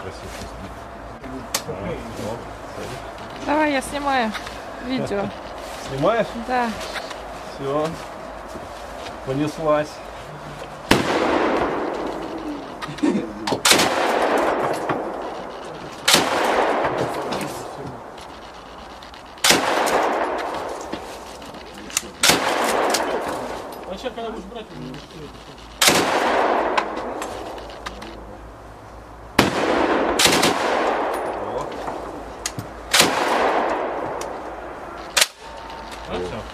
красиво. Давай, я снимаю видео. Снимаешь? Да. Все. Понеслась. А сейчас, когда будешь брать, That's so.